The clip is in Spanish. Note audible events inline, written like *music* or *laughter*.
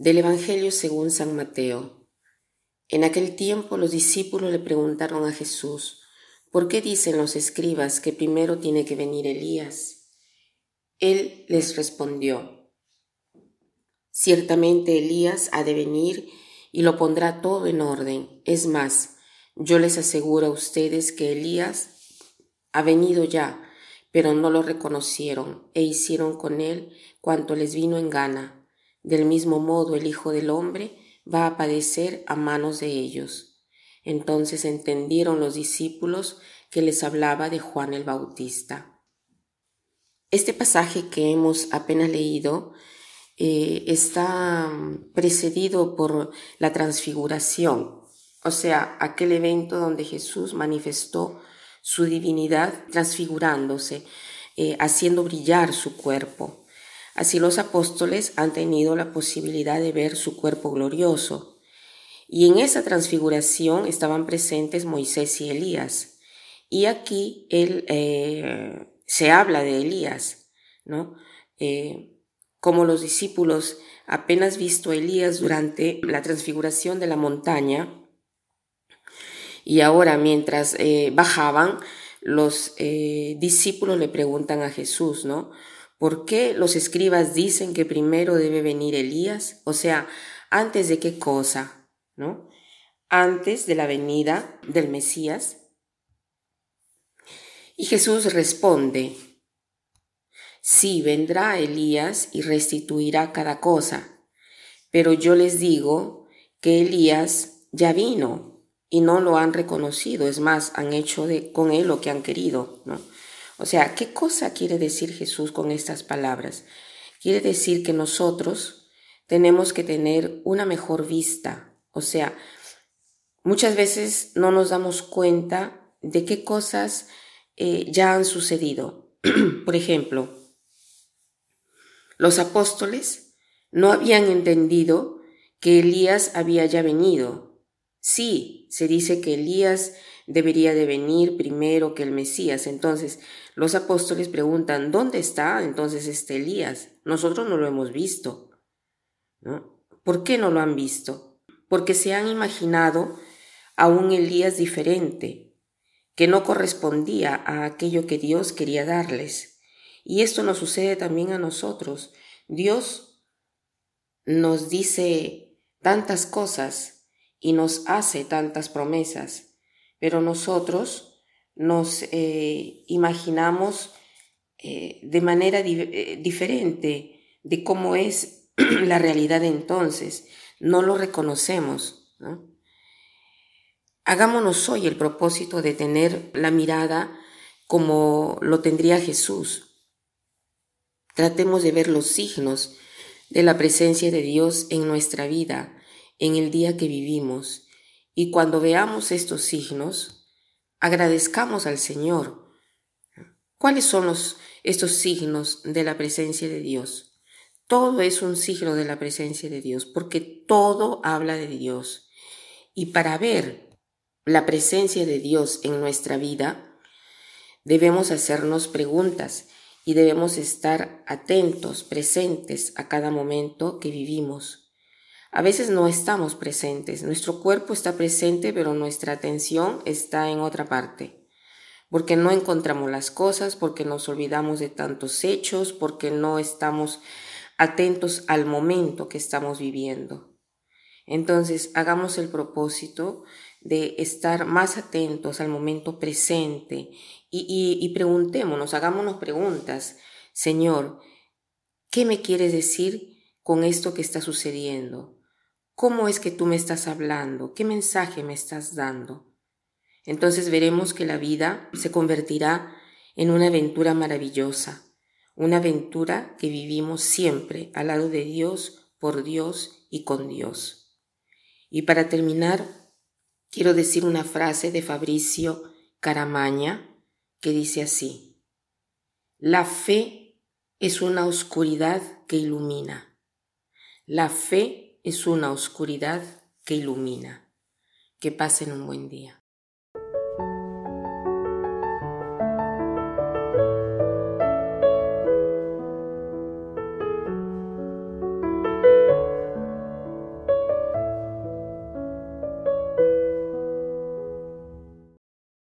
Del Evangelio según San Mateo. En aquel tiempo los discípulos le preguntaron a Jesús, ¿por qué dicen los escribas que primero tiene que venir Elías? Él les respondió, Ciertamente Elías ha de venir y lo pondrá todo en orden. Es más, yo les aseguro a ustedes que Elías ha venido ya, pero no lo reconocieron e hicieron con él cuanto les vino en gana del mismo modo el Hijo del Hombre va a padecer a manos de ellos. Entonces entendieron los discípulos que les hablaba de Juan el Bautista. Este pasaje que hemos apenas leído eh, está precedido por la transfiguración, o sea, aquel evento donde Jesús manifestó su divinidad transfigurándose, eh, haciendo brillar su cuerpo. Así los apóstoles han tenido la posibilidad de ver su cuerpo glorioso. Y en esa transfiguración estaban presentes Moisés y Elías. Y aquí él, eh, se habla de Elías, ¿no? Eh, como los discípulos apenas visto a Elías durante la transfiguración de la montaña, y ahora mientras eh, bajaban, los discípulos le preguntan a Jesús, ¿no? ¿Por qué los escribas dicen que primero debe venir Elías? O sea, antes de qué cosa, ¿no? Antes de la venida del Mesías. Y Jesús responde, sí, vendrá Elías y restituirá cada cosa, pero yo les digo que Elías ya vino y no lo han reconocido, es más, han hecho con él lo que han querido, ¿no? O sea, ¿qué cosa quiere decir Jesús con estas palabras? Quiere decir que nosotros tenemos que tener una mejor vista. O sea, muchas veces no nos damos cuenta de qué cosas eh, ya han sucedido. *clears throat* Por ejemplo, los apóstoles no habían entendido que Elías había ya venido. Sí, se dice que Elías debería de venir primero que el Mesías. Entonces, los apóstoles preguntan, ¿dónde está entonces este Elías? Nosotros no lo hemos visto. ¿no? ¿Por qué no lo han visto? Porque se han imaginado a un Elías diferente, que no correspondía a aquello que Dios quería darles. Y esto nos sucede también a nosotros. Dios nos dice tantas cosas y nos hace tantas promesas, pero nosotros nos eh, imaginamos eh, de manera eh, diferente de cómo es *clears throat* la realidad entonces, no lo reconocemos. Hagámonos hoy el propósito de tener la mirada como lo tendría Jesús. Tratemos de ver los signos de la presencia de Dios en nuestra vida, en el día que vivimos, y cuando veamos estos signos, agradezcamos al Señor. ¿Cuáles son los, estos signos de la presencia de Dios? Todo es un signo de la presencia de Dios, porque todo habla de Dios. Y para ver la presencia de Dios en nuestra vida, debemos hacernos preguntas y debemos estar atentos, presentes a cada momento que vivimos. A veces no estamos presentes, nuestro cuerpo está presente, pero nuestra atención está en otra parte, porque no encontramos las cosas, porque nos olvidamos de tantos hechos, porque no estamos atentos al momento que estamos viviendo. Entonces, hagamos el propósito de estar más atentos al momento presente y, y preguntémonos, hagámonos preguntas, Señor, ¿qué me quieres decir con esto que está sucediendo? ¿Cómo es que tú me estás hablando? ¿Qué mensaje me estás dando? Entonces veremos que la vida se convertirá en una aventura maravillosa, una aventura que vivimos siempre al lado de Dios, por Dios y con Dios. Y para terminar, quiero decir una frase de Fabricio Caramaña que dice así, La fe es una oscuridad que ilumina. La fe es una oscuridad que ilumina. Que pasen un buen día.